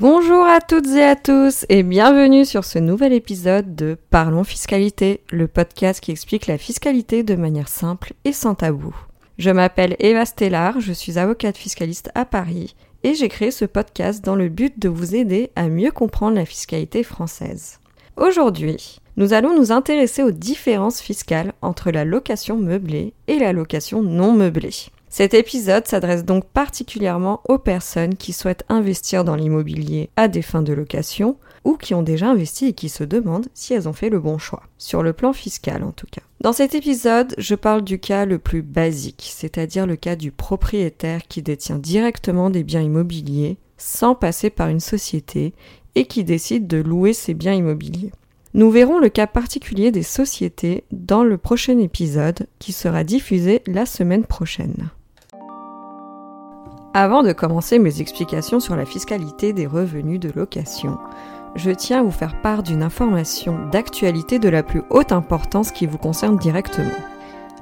Bonjour à toutes et à tous et bienvenue sur ce nouvel épisode de Parlons Fiscalité, le podcast qui explique la fiscalité de manière simple et sans tabou. Je m'appelle Eva Stellar, je suis avocate fiscaliste à Paris et j'ai créé ce podcast dans le but de vous aider à mieux comprendre la fiscalité française. Aujourd'hui, nous allons nous intéresser aux différences fiscales entre la location meublée et la location non meublée. Cet épisode s'adresse donc particulièrement aux personnes qui souhaitent investir dans l'immobilier à des fins de location ou qui ont déjà investi et qui se demandent si elles ont fait le bon choix, sur le plan fiscal en tout cas. Dans cet épisode, je parle du cas le plus basique, c'est-à-dire le cas du propriétaire qui détient directement des biens immobiliers sans passer par une société et qui décide de louer ses biens immobiliers. Nous verrons le cas particulier des sociétés dans le prochain épisode qui sera diffusé la semaine prochaine. Avant de commencer mes explications sur la fiscalité des revenus de location, je tiens à vous faire part d'une information d'actualité de la plus haute importance qui vous concerne directement.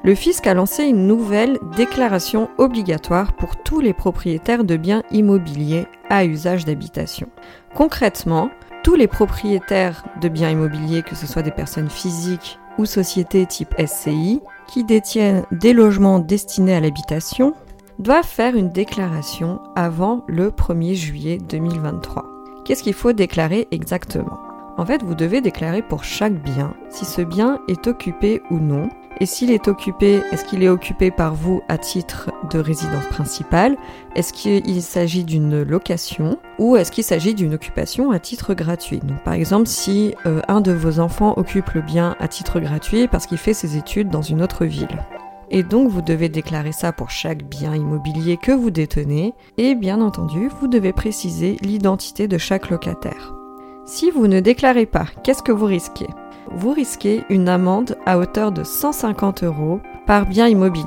Le fisc a lancé une nouvelle déclaration obligatoire pour tous les propriétaires de biens immobiliers à usage d'habitation. Concrètement, tous les propriétaires de biens immobiliers, que ce soit des personnes physiques ou sociétés type SCI, qui détiennent des logements destinés à l'habitation, doivent faire une déclaration avant le 1er juillet 2023. Qu'est-ce qu'il faut déclarer exactement? En fait, vous devez déclarer pour chaque bien si ce bien est occupé ou non. Et s'il est occupé, est-ce qu'il est occupé par vous à titre de résidence principale? Est-ce qu'il s'agit d'une location ou est-ce qu'il s'agit d'une occupation à titre gratuit? Donc par exemple, si euh, un de vos enfants occupe le bien à titre gratuit parce qu'il fait ses études dans une autre ville et donc vous devez déclarer ça pour chaque bien immobilier que vous détenez et bien entendu vous devez préciser l'identité de chaque locataire. Si vous ne déclarez pas, qu'est-ce que vous risquez? Vous risquez une amende à hauteur de 150 euros par bien immobilier.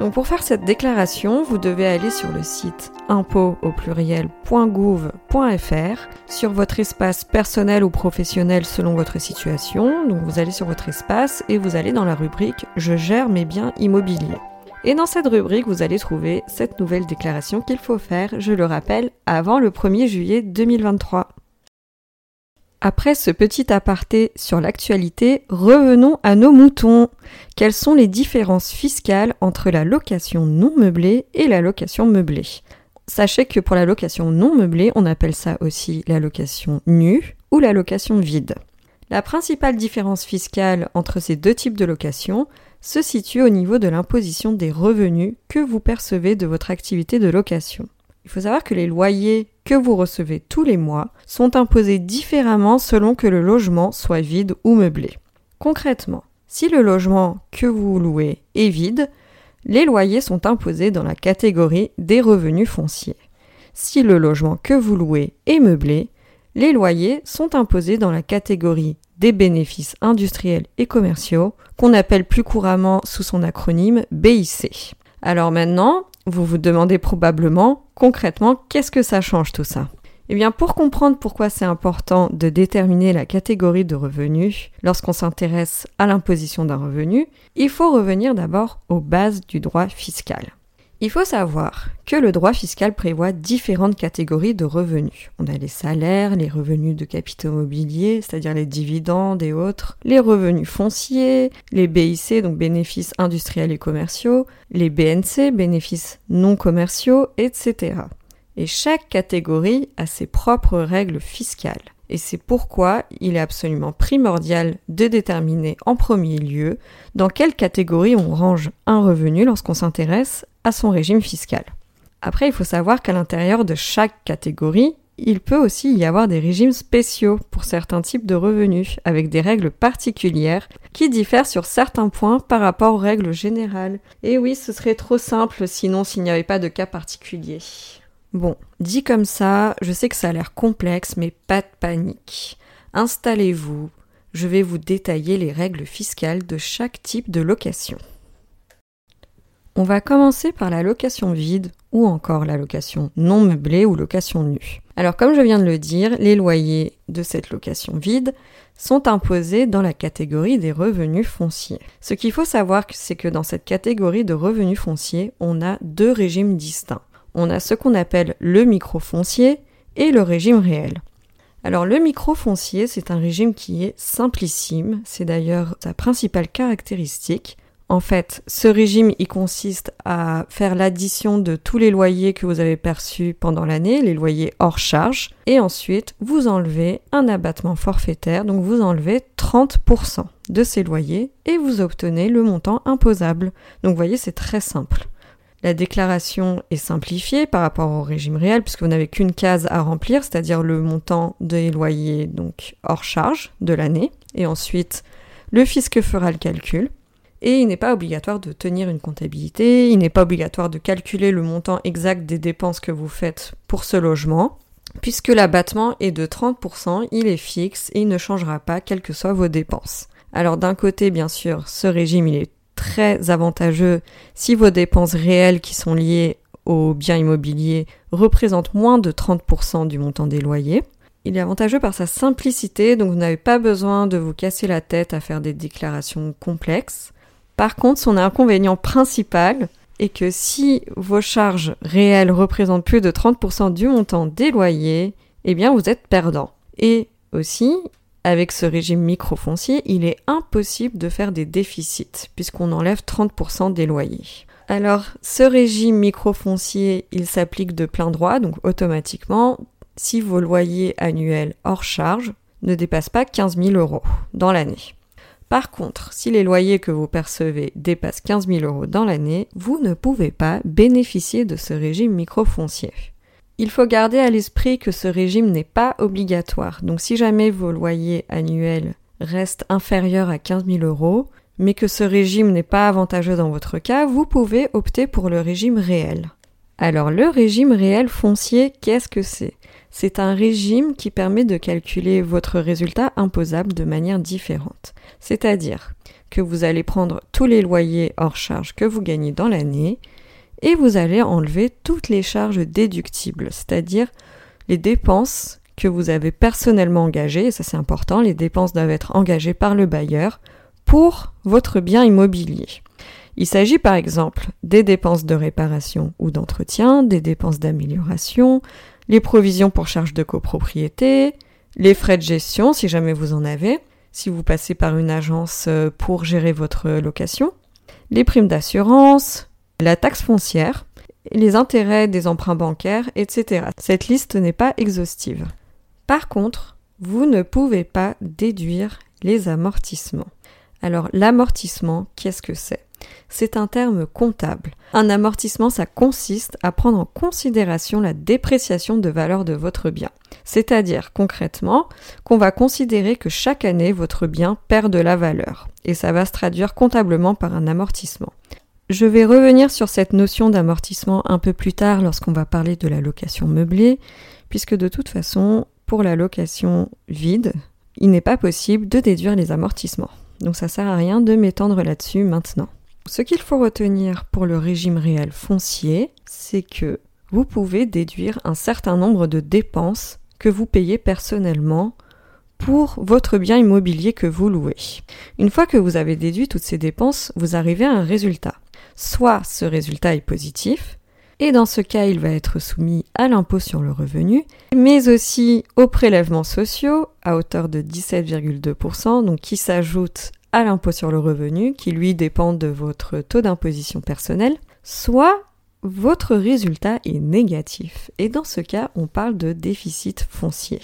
Donc pour faire cette déclaration, vous devez aller sur le site impôt au pluriel.gouv.fr sur votre espace personnel ou professionnel selon votre situation. Donc vous allez sur votre espace et vous allez dans la rubrique Je gère mes biens immobiliers. Et dans cette rubrique, vous allez trouver cette nouvelle déclaration qu'il faut faire, je le rappelle, avant le 1er juillet 2023. Après ce petit aparté sur l'actualité, revenons à nos moutons. Quelles sont les différences fiscales entre la location non meublée et la location meublée? Sachez que pour la location non meublée, on appelle ça aussi la location nue ou la location vide. La principale différence fiscale entre ces deux types de location se situe au niveau de l'imposition des revenus que vous percevez de votre activité de location. Il faut savoir que les loyers que vous recevez tous les mois sont imposés différemment selon que le logement soit vide ou meublé. Concrètement, si le logement que vous louez est vide, les loyers sont imposés dans la catégorie des revenus fonciers. Si le logement que vous louez est meublé, les loyers sont imposés dans la catégorie des bénéfices industriels et commerciaux, qu'on appelle plus couramment sous son acronyme BIC. Alors maintenant, vous vous demandez probablement concrètement qu'est-ce que ça change tout ça? Eh bien, pour comprendre pourquoi c'est important de déterminer la catégorie de revenus lorsqu'on s'intéresse à l'imposition d'un revenu, il faut revenir d'abord aux bases du droit fiscal. Il faut savoir que le droit fiscal prévoit différentes catégories de revenus. On a les salaires, les revenus de capitaux mobiliers, c'est-à-dire les dividendes et autres, les revenus fonciers, les BIC, donc bénéfices industriels et commerciaux, les BNC, bénéfices non commerciaux, etc. Et chaque catégorie a ses propres règles fiscales. Et c'est pourquoi il est absolument primordial de déterminer en premier lieu dans quelle catégorie on range un revenu lorsqu'on s'intéresse à son régime fiscal. Après, il faut savoir qu'à l'intérieur de chaque catégorie, il peut aussi y avoir des régimes spéciaux pour certains types de revenus, avec des règles particulières qui diffèrent sur certains points par rapport aux règles générales. Et oui, ce serait trop simple sinon s'il n'y avait pas de cas particulier. Bon, dit comme ça, je sais que ça a l'air complexe, mais pas de panique. Installez-vous, je vais vous détailler les règles fiscales de chaque type de location. On va commencer par la location vide ou encore la location non meublée ou location nue. Alors comme je viens de le dire, les loyers de cette location vide sont imposés dans la catégorie des revenus fonciers. Ce qu'il faut savoir, c'est que dans cette catégorie de revenus fonciers, on a deux régimes distincts on a ce qu'on appelle le microfoncier et le régime réel. Alors le microfoncier, c'est un régime qui est simplissime, c'est d'ailleurs sa principale caractéristique. En fait, ce régime, il consiste à faire l'addition de tous les loyers que vous avez perçus pendant l'année, les loyers hors charge, et ensuite vous enlevez un abattement forfaitaire, donc vous enlevez 30% de ces loyers et vous obtenez le montant imposable. Donc vous voyez, c'est très simple. La déclaration est simplifiée par rapport au régime réel puisque vous n'avez qu'une case à remplir, c'est-à-dire le montant des loyers donc hors charge de l'année. Et ensuite, le fisc fera le calcul. Et il n'est pas obligatoire de tenir une comptabilité, il n'est pas obligatoire de calculer le montant exact des dépenses que vous faites pour ce logement, puisque l'abattement est de 30%, il est fixe et il ne changera pas quelles que soient vos dépenses. Alors d'un côté, bien sûr, ce régime il est très avantageux si vos dépenses réelles qui sont liées aux biens immobiliers représentent moins de 30% du montant des loyers. Il est avantageux par sa simplicité, donc vous n'avez pas besoin de vous casser la tête à faire des déclarations complexes. Par contre, son inconvénient principal est que si vos charges réelles représentent plus de 30% du montant des loyers, eh bien vous êtes perdant. Et aussi, avec ce régime microfoncier, il est impossible de faire des déficits puisqu'on enlève 30% des loyers. Alors, ce régime microfoncier, il s'applique de plein droit, donc automatiquement, si vos loyers annuels hors charge ne dépassent pas 15 000 euros dans l'année. Par contre, si les loyers que vous percevez dépassent 15 000 euros dans l'année, vous ne pouvez pas bénéficier de ce régime microfoncier. Il faut garder à l'esprit que ce régime n'est pas obligatoire. Donc si jamais vos loyers annuels restent inférieurs à 15 000 euros, mais que ce régime n'est pas avantageux dans votre cas, vous pouvez opter pour le régime réel. Alors le régime réel foncier, qu'est-ce que c'est? C'est un régime qui permet de calculer votre résultat imposable de manière différente. C'est-à-dire que vous allez prendre tous les loyers hors charge que vous gagnez dans l'année et vous allez enlever toutes les charges déductibles, c'est-à-dire les dépenses que vous avez personnellement engagées, et ça c'est important, les dépenses doivent être engagées par le bailleur pour votre bien immobilier. Il s'agit par exemple des dépenses de réparation ou d'entretien, des dépenses d'amélioration, les provisions pour charges de copropriété, les frais de gestion si jamais vous en avez, si vous passez par une agence euh, pour gérer votre location, les primes d'assurance, la taxe foncière, les intérêts des emprunts bancaires, etc. Cette liste n'est pas exhaustive. Par contre, vous ne pouvez pas déduire les amortissements. Alors l'amortissement, qu'est-ce que c'est? C'est un terme comptable. Un amortissement, ça consiste à prendre en considération la dépréciation de valeur de votre bien. C'est-à-dire concrètement qu'on va considérer que chaque année votre bien perd de la valeur. Et ça va se traduire comptablement par un amortissement. Je vais revenir sur cette notion d'amortissement un peu plus tard lorsqu'on va parler de la location meublée, puisque de toute façon, pour la location vide, il n'est pas possible de déduire les amortissements. Donc ça sert à rien de m'étendre là-dessus maintenant. Ce qu'il faut retenir pour le régime réel foncier, c'est que vous pouvez déduire un certain nombre de dépenses que vous payez personnellement pour votre bien immobilier que vous louez. Une fois que vous avez déduit toutes ces dépenses, vous arrivez à un résultat. Soit ce résultat est positif, et dans ce cas, il va être soumis à l'impôt sur le revenu, mais aussi aux prélèvements sociaux à hauteur de 17,2%, donc qui s'ajoute à l'impôt sur le revenu, qui lui dépend de votre taux d'imposition personnel, soit votre résultat est négatif. Et dans ce cas, on parle de déficit foncier.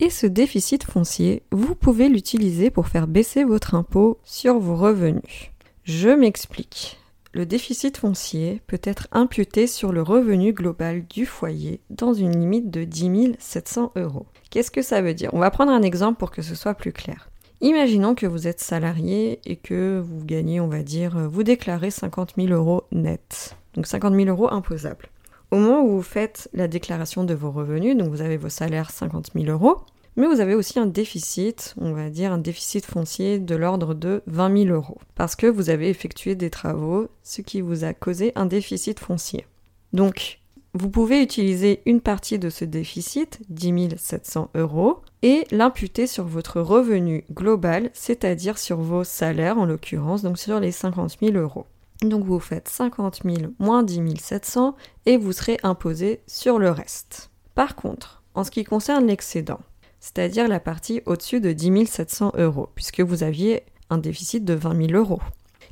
Et ce déficit foncier, vous pouvez l'utiliser pour faire baisser votre impôt sur vos revenus. Je m'explique le déficit foncier peut être imputé sur le revenu global du foyer dans une limite de 10 700 euros. Qu'est-ce que ça veut dire? On va prendre un exemple pour que ce soit plus clair. Imaginons que vous êtes salarié et que vous gagnez, on va dire, vous déclarez 50 000 euros net. Donc 50 000 euros imposables. Au moment où vous faites la déclaration de vos revenus, donc vous avez vos salaires 50 000 euros, mais vous avez aussi un déficit, on va dire un déficit foncier de l'ordre de 20 000 euros, parce que vous avez effectué des travaux, ce qui vous a causé un déficit foncier. Donc, vous pouvez utiliser une partie de ce déficit, 10 700 euros, et l'imputer sur votre revenu global, c'est-à-dire sur vos salaires en l'occurrence, donc sur les 50 000 euros. Donc vous faites 50 000 moins 10 700 et vous serez imposé sur le reste. Par contre, en ce qui concerne l'excédent, c'est-à-dire la partie au-dessus de 10 700 euros, puisque vous aviez un déficit de 20 000 euros.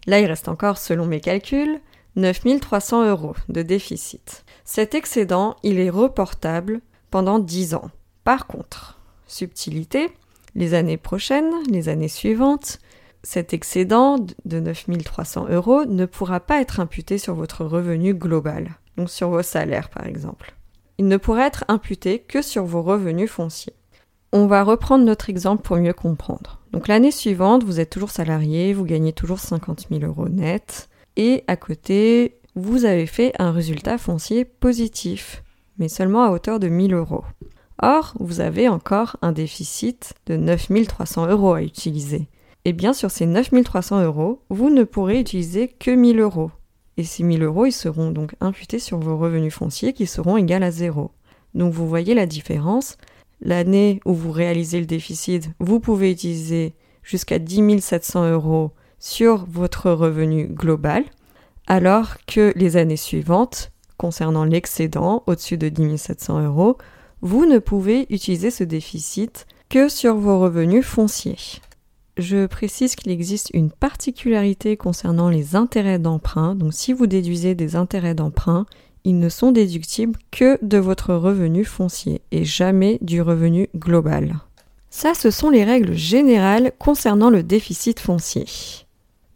Là, il reste encore, selon mes calculs, 9 300 euros de déficit. Cet excédent, il est reportable pendant 10 ans. Par contre, subtilité, les années prochaines, les années suivantes, cet excédent de 9 300 euros ne pourra pas être imputé sur votre revenu global, donc sur vos salaires par exemple. Il ne pourra être imputé que sur vos revenus fonciers. On va reprendre notre exemple pour mieux comprendre. Donc l'année suivante, vous êtes toujours salarié, vous gagnez toujours 50 000 euros net, et à côté, vous avez fait un résultat foncier positif, mais seulement à hauteur de 1000 euros. Or, vous avez encore un déficit de 9300 euros à utiliser. Et bien sur ces 9300 euros, vous ne pourrez utiliser que 1000 euros. Et ces 1000 euros, ils seront donc imputés sur vos revenus fonciers qui seront égaux à zéro. Donc vous voyez la différence. L'année où vous réalisez le déficit, vous pouvez utiliser jusqu'à 10 700 euros sur votre revenu global, alors que les années suivantes, concernant l'excédent au-dessus de 10 700 euros, vous ne pouvez utiliser ce déficit que sur vos revenus fonciers. Je précise qu'il existe une particularité concernant les intérêts d'emprunt. Donc si vous déduisez des intérêts d'emprunt, ils ne sont déductibles que de votre revenu foncier et jamais du revenu global. Ça, ce sont les règles générales concernant le déficit foncier.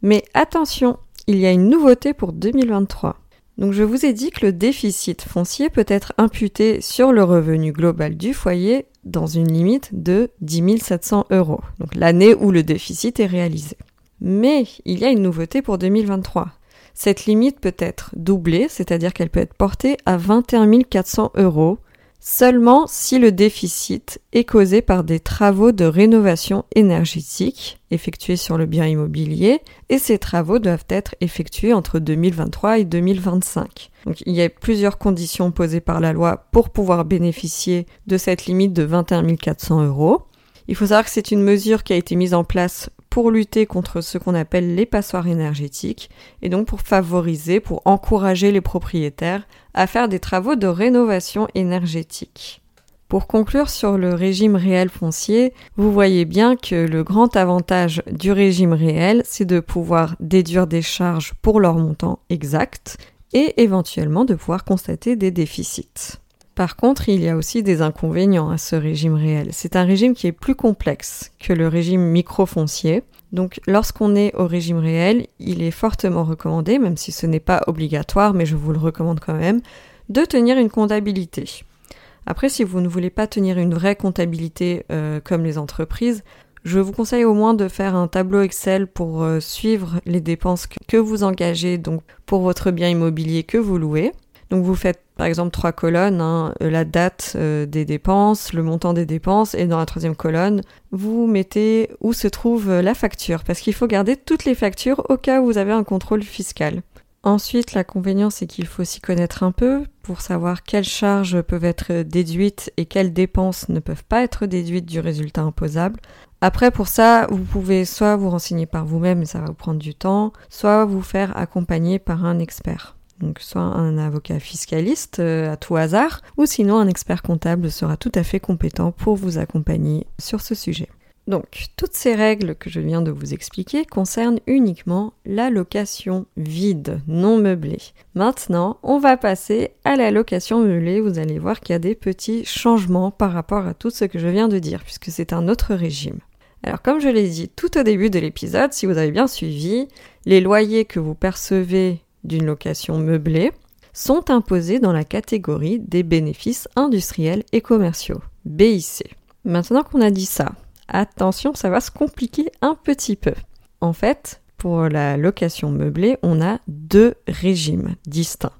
Mais attention, il y a une nouveauté pour 2023. Donc je vous ai dit que le déficit foncier peut être imputé sur le revenu global du foyer dans une limite de 10 700 euros, donc l'année où le déficit est réalisé. Mais il y a une nouveauté pour 2023. Cette limite peut être doublée, c'est-à-dire qu'elle peut être portée à 21 400 euros seulement si le déficit est causé par des travaux de rénovation énergétique effectués sur le bien immobilier et ces travaux doivent être effectués entre 2023 et 2025. Donc il y a plusieurs conditions posées par la loi pour pouvoir bénéficier de cette limite de 21 400 euros. Il faut savoir que c'est une mesure qui a été mise en place pour lutter contre ce qu'on appelle les passoires énergétiques et donc pour favoriser, pour encourager les propriétaires à faire des travaux de rénovation énergétique. Pour conclure sur le régime réel foncier, vous voyez bien que le grand avantage du régime réel, c'est de pouvoir déduire des charges pour leur montant exact et éventuellement de pouvoir constater des déficits. Par contre, il y a aussi des inconvénients à ce régime réel. C'est un régime qui est plus complexe que le régime microfoncier. Donc lorsqu'on est au régime réel, il est fortement recommandé, même si ce n'est pas obligatoire, mais je vous le recommande quand même, de tenir une comptabilité. Après, si vous ne voulez pas tenir une vraie comptabilité euh, comme les entreprises, je vous conseille au moins de faire un tableau Excel pour euh, suivre les dépenses que vous engagez donc pour votre bien immobilier que vous louez. Donc vous faites par exemple trois colonnes, hein, euh, la date euh, des dépenses, le montant des dépenses, et dans la troisième colonne, vous mettez où se trouve euh, la facture, parce qu'il faut garder toutes les factures au cas où vous avez un contrôle fiscal. Ensuite, l'inconvénient, c'est qu'il faut s'y connaître un peu pour savoir quelles charges peuvent être déduites et quelles dépenses ne peuvent pas être déduites du résultat imposable. Après, pour ça, vous pouvez soit vous renseigner par vous-même, ça va vous prendre du temps, soit vous faire accompagner par un expert. Donc soit un avocat fiscaliste euh, à tout hasard, ou sinon un expert comptable sera tout à fait compétent pour vous accompagner sur ce sujet. Donc, toutes ces règles que je viens de vous expliquer concernent uniquement la location vide, non meublée. Maintenant, on va passer à la location meublée. Vous allez voir qu'il y a des petits changements par rapport à tout ce que je viens de dire, puisque c'est un autre régime. Alors, comme je l'ai dit tout au début de l'épisode, si vous avez bien suivi, les loyers que vous percevez d'une location meublée sont imposés dans la catégorie des bénéfices industriels et commerciaux, BIC. Maintenant qu'on a dit ça, attention, ça va se compliquer un petit peu. En fait, pour la location meublée, on a deux régimes distincts.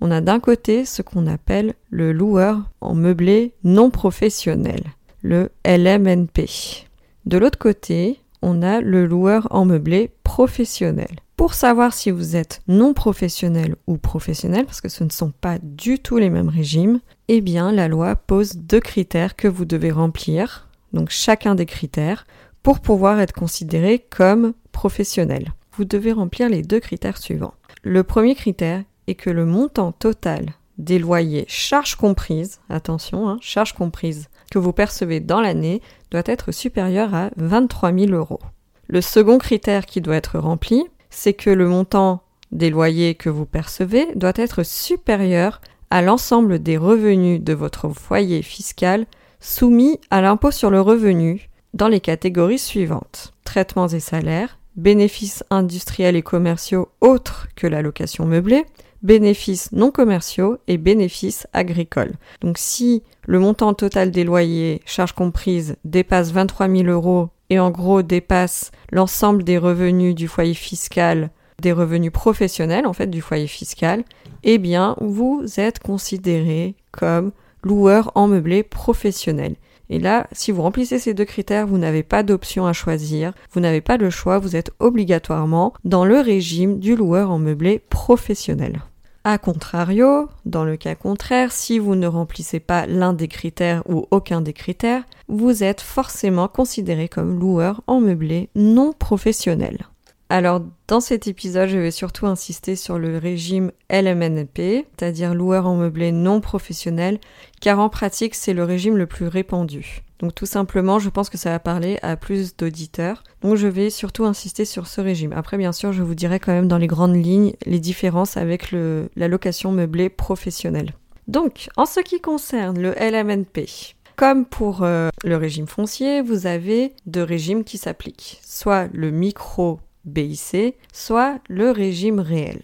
On a d'un côté ce qu'on appelle le loueur en meublé non professionnel, le LMNP. De l'autre côté, on a le loueur en meublé professionnel. Pour savoir si vous êtes non professionnel ou professionnel, parce que ce ne sont pas du tout les mêmes régimes, eh bien la loi pose deux critères que vous devez remplir, donc chacun des critères, pour pouvoir être considéré comme professionnel. Vous devez remplir les deux critères suivants. Le premier critère est que le montant total des loyers charges comprises, attention, hein, charges comprises, que vous percevez dans l'année doit être supérieur à 23 000 euros. Le second critère qui doit être rempli, c'est que le montant des loyers que vous percevez doit être supérieur à l'ensemble des revenus de votre foyer fiscal soumis à l'impôt sur le revenu dans les catégories suivantes. Traitements et salaires, bénéfices industriels et commerciaux autres que la location meublée, bénéfices non commerciaux et bénéfices agricoles. Donc si le montant total des loyers, charges comprises, dépasse 23 000 euros et en gros dépasse l'ensemble des revenus du foyer fiscal, des revenus professionnels en fait du foyer fiscal, eh bien vous êtes considéré comme loueur en meublé professionnel. Et là, si vous remplissez ces deux critères, vous n'avez pas d'option à choisir, vous n'avez pas le choix, vous êtes obligatoirement dans le régime du loueur en meublé professionnel. A contrario, dans le cas contraire, si vous ne remplissez pas l'un des critères ou aucun des critères, vous êtes forcément considéré comme loueur en meublé non professionnel. Alors, dans cet épisode, je vais surtout insister sur le régime LMNP, c'est-à-dire loueur en meublé non professionnel, car en pratique, c'est le régime le plus répandu. Donc tout simplement, je pense que ça va parler à plus d'auditeurs. Donc je vais surtout insister sur ce régime. Après, bien sûr, je vous dirai quand même dans les grandes lignes les différences avec la location meublée professionnelle. Donc, en ce qui concerne le LMNP, comme pour euh, le régime foncier, vous avez deux régimes qui s'appliquent. Soit le micro BIC, soit le régime réel.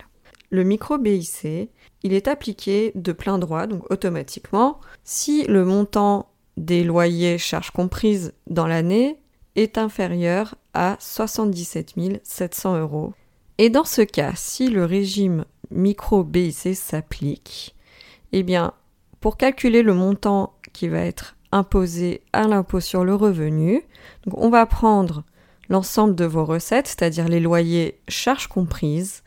Le micro BIC, il est appliqué de plein droit, donc automatiquement, si le montant des loyers charges comprises dans l'année est inférieur à 77 700 euros. Et dans ce cas, si le régime micro BIC s'applique, eh bien, pour calculer le montant qui va être imposé à l'impôt sur le revenu, on va prendre l'ensemble de vos recettes, c'est-à-dire les loyers charges comprises,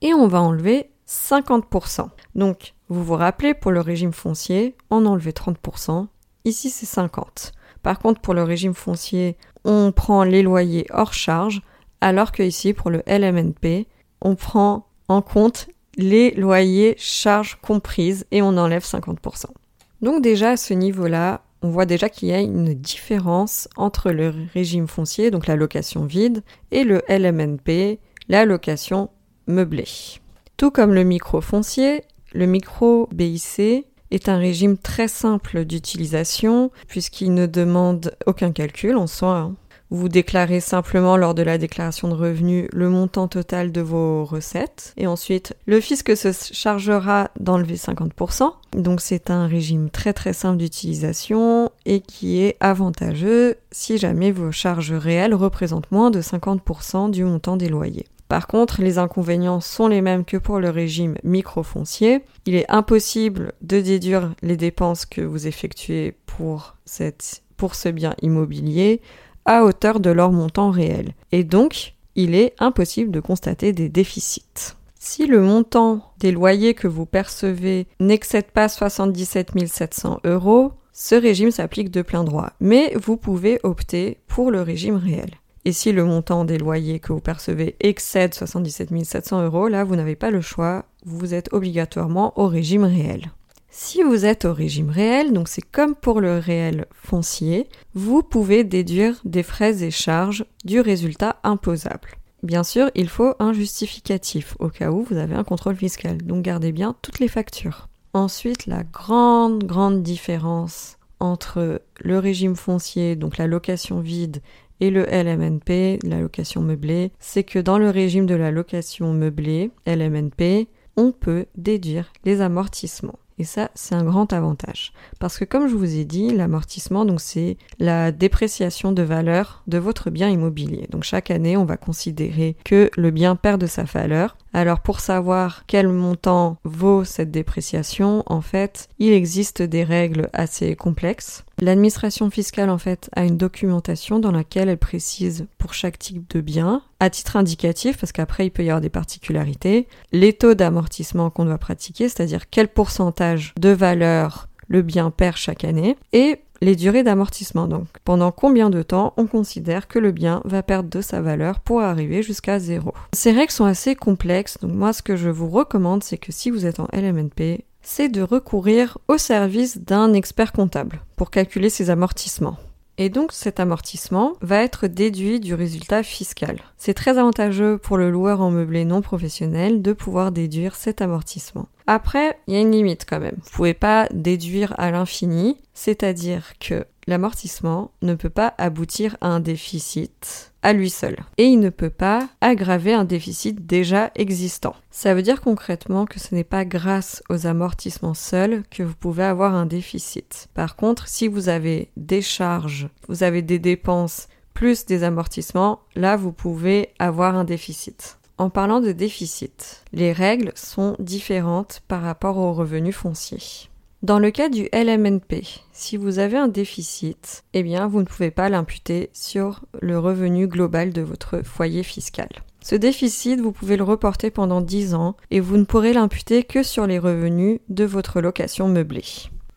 et on va enlever 50%. Donc, vous vous rappelez, pour le régime foncier, on enlevait 30%, Ici, c'est 50. Par contre, pour le régime foncier, on prend les loyers hors charge, alors que ici, pour le LMNP, on prend en compte les loyers charges comprises et on enlève 50%. Donc déjà à ce niveau-là, on voit déjà qu'il y a une différence entre le régime foncier, donc la location vide, et le LMNP, la location meublée. Tout comme le micro foncier, le micro BIC est un régime très simple d'utilisation puisqu'il ne demande aucun calcul en soi. Hein. Vous déclarez simplement lors de la déclaration de revenus le montant total de vos recettes et ensuite le fisc se chargera d'enlever 50%. Donc c'est un régime très très simple d'utilisation et qui est avantageux si jamais vos charges réelles représentent moins de 50% du montant des loyers. Par contre, les inconvénients sont les mêmes que pour le régime microfoncier. Il est impossible de déduire les dépenses que vous effectuez pour, ce bien immobilier à hauteur de leur montant réel. Et donc, il est impossible de constater des déficits. Si le montant des loyers que vous percevez n'excède pas 77 700 euros, ce régime s'applique de plein droit. Mais vous pouvez opter pour le régime réel. Et si le montant des loyers que vous percevez excède 77 700 euros, là, vous n'avez pas le choix, vous êtes obligatoirement au régime réel. Si vous êtes au régime réel, donc c'est comme pour le réel foncier, vous pouvez déduire des frais et charges du résultat imposable. Bien sûr, il faut un justificatif au cas où vous avez un contrôle fiscal, donc gardez bien toutes les factures. Ensuite, la grande, grande différence entre le régime foncier, donc la location vide, et le LMNP, la location meublée, c'est que dans le régime de la location meublée, LMNP, on peut déduire les amortissements. Et ça, c'est un grand avantage. Parce que comme je vous ai dit, l'amortissement, donc c'est la dépréciation de valeur de votre bien immobilier. Donc chaque année, on va considérer que le bien perd de sa valeur. Alors pour savoir quel montant vaut cette dépréciation, en fait, il existe des règles assez complexes. L'administration fiscale, en fait, a une documentation dans laquelle elle précise pour chaque type de bien, à titre indicatif, parce qu'après il peut y avoir des particularités, les taux d'amortissement qu'on doit pratiquer, c'est-à-dire quel pourcentage de valeur le bien perd chaque année, et les durées d'amortissement. Donc, pendant combien de temps on considère que le bien va perdre de sa valeur pour arriver jusqu'à zéro? Ces règles sont assez complexes, donc moi ce que je vous recommande, c'est que si vous êtes en LMNP, c'est de recourir au service d'un expert comptable pour calculer ses amortissements. Et donc cet amortissement va être déduit du résultat fiscal. C'est très avantageux pour le loueur en meublé non professionnel de pouvoir déduire cet amortissement. Après, il y a une limite quand même. Vous pouvez pas déduire à l'infini, c'est-à-dire que l'amortissement ne peut pas aboutir à un déficit à lui seul. Et il ne peut pas aggraver un déficit déjà existant. Ça veut dire concrètement que ce n'est pas grâce aux amortissements seuls que vous pouvez avoir un déficit. Par contre, si vous avez des charges, vous avez des dépenses plus des amortissements, là vous pouvez avoir un déficit. En parlant de déficit, les règles sont différentes par rapport aux revenus fonciers. Dans le cas du LMNP, si vous avez un déficit, eh bien vous ne pouvez pas l'imputer sur le revenu global de votre foyer fiscal. Ce déficit, vous pouvez le reporter pendant 10 ans et vous ne pourrez l'imputer que sur les revenus de votre location meublée.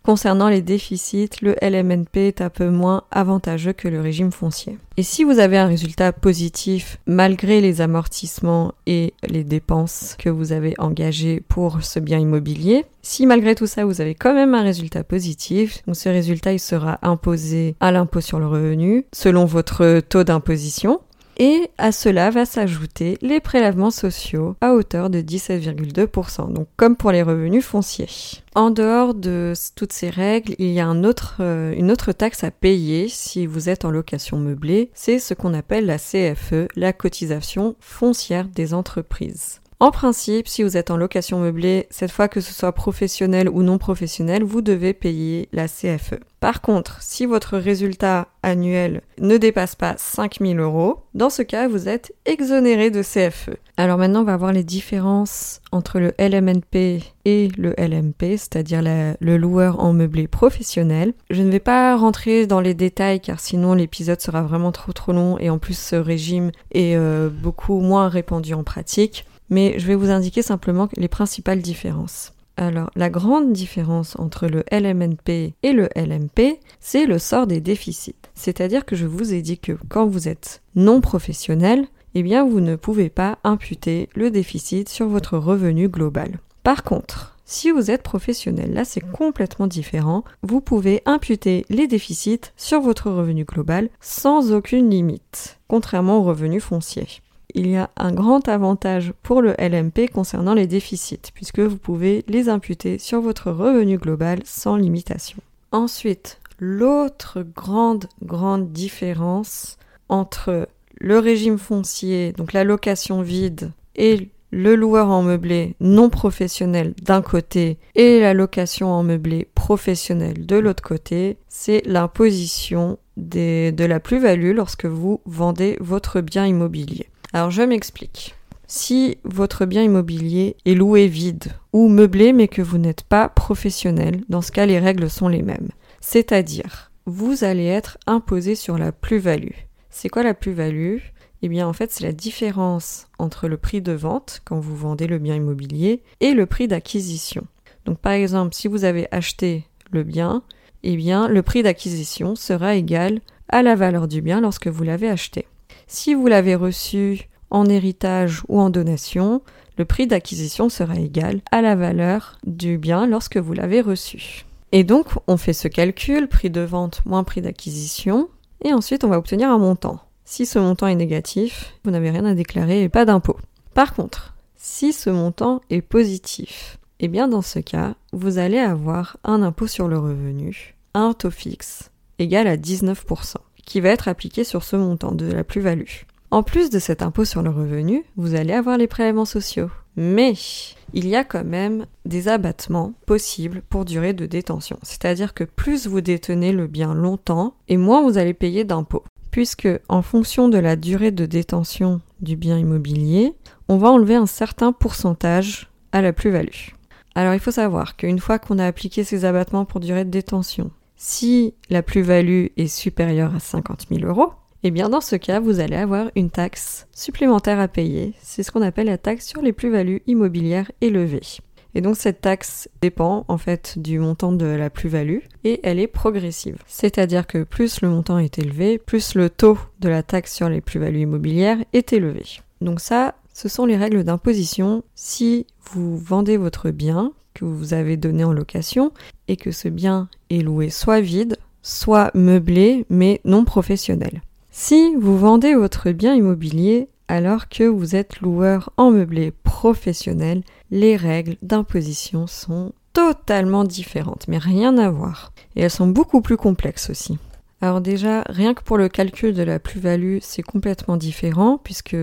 Concernant les déficits, le LMNP est un peu moins avantageux que le régime foncier. Et si vous avez un résultat positif malgré les amortissements et les dépenses que vous avez engagées pour ce bien immobilier, si malgré tout ça vous avez quand même un résultat positif, ce résultat sera imposé à l'impôt sur le revenu selon votre taux d'imposition et à cela va s'ajouter les prélèvements sociaux à hauteur de 17,2%, donc comme pour les revenus fonciers. En dehors de toutes ces règles, il y a euh, une autre taxe à payer si vous êtes en location meublée, c'est ce qu'on appelle la CFE, la cotisation foncière des entreprises. En principe, si vous êtes en location meublée, cette fois que ce soit professionnel ou non professionnel, vous devez payer la CFE. Par contre, si votre résultat annuel ne dépasse pas 5000 euros, dans ce cas, vous êtes exonéré de CFE. Alors maintenant, on va voir les différences entre le LMNP et le LMP, c'est-à-dire le loueur en meublé professionnel. Je ne vais pas rentrer dans les détails car sinon l'épisode sera vraiment trop trop long et en plus ce régime est euh, beaucoup moins répandu en pratique mais je vais vous indiquer simplement les principales différences. Alors, la grande différence entre le LMNP et le LMP, c'est le sort des déficits. C'est-à-dire que je vous ai dit que quand vous êtes non professionnel, eh bien, vous ne pouvez pas imputer le déficit sur votre revenu global. Par contre, si vous êtes professionnel, là c'est complètement différent. Vous pouvez imputer les déficits sur votre revenu global sans aucune limite, contrairement au revenu foncier il y a un grand avantage pour le LMP concernant les déficits, puisque vous pouvez les imputer sur votre revenu global sans limitation. Ensuite, l'autre grande, grande différence entre le régime foncier, donc la location vide, et le loueur en meublé non professionnel d'un côté et la location en meublé professionnel de l'autre côté, c'est l'imposition de la plus-value lorsque vous vendez votre bien immobilier. Alors je m'explique. Si votre bien immobilier est loué vide ou meublé mais que vous n'êtes pas professionnel, dans ce cas les règles sont les mêmes. C'est-à-dire, vous allez être imposé sur la plus-value. C'est quoi la plus-value? Eh bien en fait c'est la différence entre le prix de vente quand vous vendez le bien immobilier et le prix d'acquisition. Donc par exemple si vous avez acheté le bien, eh bien le prix d'acquisition sera égal à la valeur du bien lorsque vous l'avez acheté. Si vous l'avez reçu en héritage ou en donation, le prix d'acquisition sera égal à la valeur du bien lorsque vous l'avez reçu. Et donc, on fait ce calcul, prix de vente moins prix d'acquisition, et ensuite on va obtenir un montant. Si ce montant est négatif, vous n'avez rien à déclarer et pas d'impôt. Par contre, si ce montant est positif, eh bien dans ce cas, vous allez avoir un impôt sur le revenu, un taux fixe, égal à 19% qui va être appliqué sur ce montant de la plus-value. En plus de cet impôt sur le revenu, vous allez avoir les prélèvements sociaux. Mais il y a quand même des abattements possibles pour durée de détention. C'est-à-dire que plus vous détenez le bien longtemps, et moins vous allez payer d'impôts. Puisque en fonction de la durée de détention du bien immobilier, on va enlever un certain pourcentage à la plus-value. Alors il faut savoir qu'une fois qu'on a appliqué ces abattements pour durée de détention, si la plus-value est supérieure à 50 000 euros, eh bien dans ce cas, vous allez avoir une taxe supplémentaire à payer. C'est ce qu'on appelle la taxe sur les plus-values immobilières élevées. Et donc cette taxe dépend en fait du montant de la plus-value et elle est progressive. C'est-à-dire que plus le montant est élevé, plus le taux de la taxe sur les plus-values immobilières est élevé. Donc ça, ce sont les règles d'imposition si vous vendez votre bien vous avez donné en location et que ce bien est loué soit vide, soit meublé mais non professionnel. Si vous vendez votre bien immobilier alors que vous êtes loueur en meublé professionnel, les règles d'imposition sont totalement différentes, mais rien à voir. Et elles sont beaucoup plus complexes aussi. Alors déjà, rien que pour le calcul de la plus-value, c'est complètement différent, puisque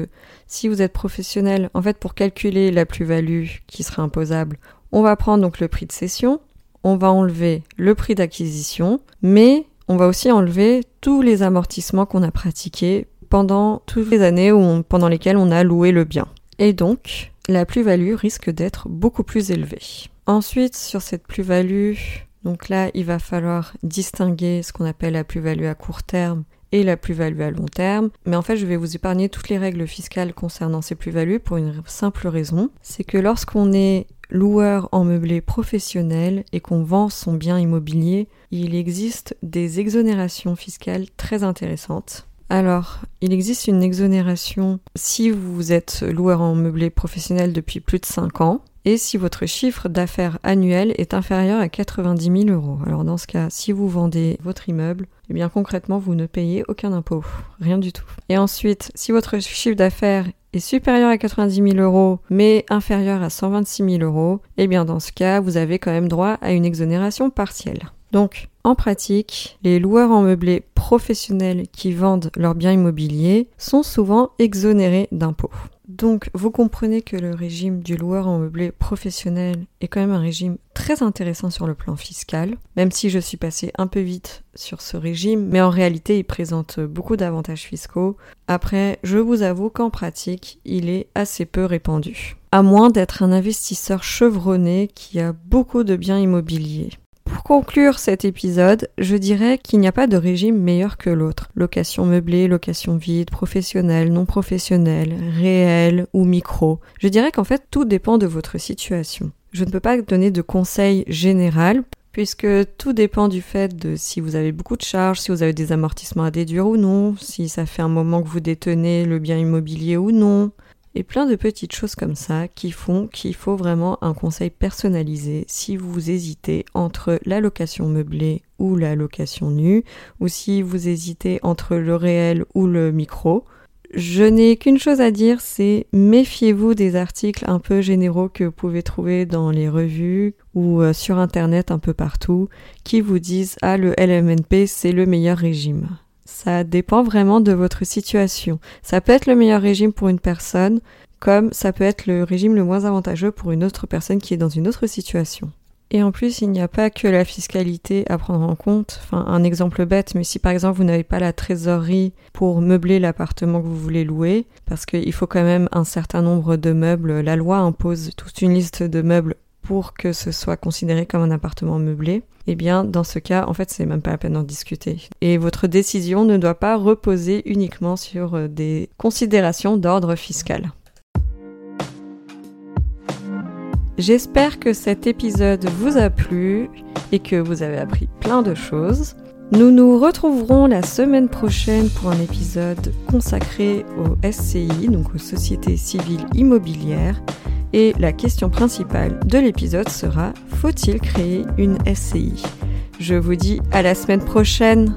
si vous êtes professionnel, en fait, pour calculer la plus-value qui sera imposable, on va prendre donc le prix de cession, on va enlever le prix d'acquisition, mais on va aussi enlever tous les amortissements qu'on a pratiqués pendant toutes les années pendant lesquelles on a loué le bien. Et donc, la plus-value risque d'être beaucoup plus élevée. Ensuite, sur cette plus-value, donc là, il va falloir distinguer ce qu'on appelle la plus-value à court terme et la plus-value à long terme. Mais en fait, je vais vous épargner toutes les règles fiscales concernant ces plus-values pour une simple raison. C'est que lorsqu'on est loueur en meublé professionnel et qu'on vend son bien immobilier, il existe des exonérations fiscales très intéressantes. Alors, il existe une exonération si vous êtes loueur en meublé professionnel depuis plus de 5 ans et si votre chiffre d'affaires annuel est inférieur à 90 000 euros. Alors dans ce cas, si vous vendez votre immeuble, eh bien concrètement, vous ne payez aucun impôt, rien du tout. Et ensuite, si votre chiffre d'affaires est supérieur à 90 000 euros, mais inférieur à 126 000 euros, eh bien dans ce cas, vous avez quand même droit à une exonération partielle. Donc, en pratique, les loueurs en meublé professionnels qui vendent leurs biens immobiliers sont souvent exonérés d'impôts. Donc, vous comprenez que le régime du loueur en meublé professionnel est quand même un régime très intéressant sur le plan fiscal, même si je suis passé un peu vite sur ce régime, mais en réalité, il présente beaucoup d'avantages fiscaux. Après, je vous avoue qu'en pratique, il est assez peu répandu. À moins d'être un investisseur chevronné qui a beaucoup de biens immobiliers. Pour conclure cet épisode, je dirais qu'il n'y a pas de régime meilleur que l'autre. Location meublée, location vide, professionnelle, non professionnelle, réelle ou micro. Je dirais qu'en fait tout dépend de votre situation. Je ne peux pas donner de conseils général puisque tout dépend du fait de si vous avez beaucoup de charges, si vous avez des amortissements à déduire ou non, si ça fait un moment que vous détenez le bien immobilier ou non, et plein de petites choses comme ça qui font qu'il faut vraiment un conseil personnalisé si vous hésitez entre la location meublée ou la location nue, ou si vous hésitez entre le réel ou le micro. Je n'ai qu'une chose à dire, c'est méfiez-vous des articles un peu généraux que vous pouvez trouver dans les revues ou euh, sur internet un peu partout qui vous disent ah le LMNP c'est le meilleur régime. Ça dépend vraiment de votre situation. Ça peut être le meilleur régime pour une personne, comme ça peut être le régime le moins avantageux pour une autre personne qui est dans une autre situation. Et en plus, il n'y a pas que la fiscalité à prendre en compte. Enfin, un exemple bête, mais si par exemple vous n'avez pas la trésorerie pour meubler l'appartement que vous voulez louer, parce qu'il faut quand même un certain nombre de meubles, la loi impose toute une liste de meubles pour que ce soit considéré comme un appartement meublé, eh bien dans ce cas, en fait, c'est même pas la peine d'en discuter. Et votre décision ne doit pas reposer uniquement sur euh, des considérations d'ordre fiscal. J'espère que cet épisode vous a plu et que vous avez appris plein de choses. Nous nous retrouverons la semaine prochaine pour un épisode consacré au SCI, donc aux sociétés civiles immobilières. Et la question principale de l'épisode sera faut-il créer une SCI Je vous dis à la semaine prochaine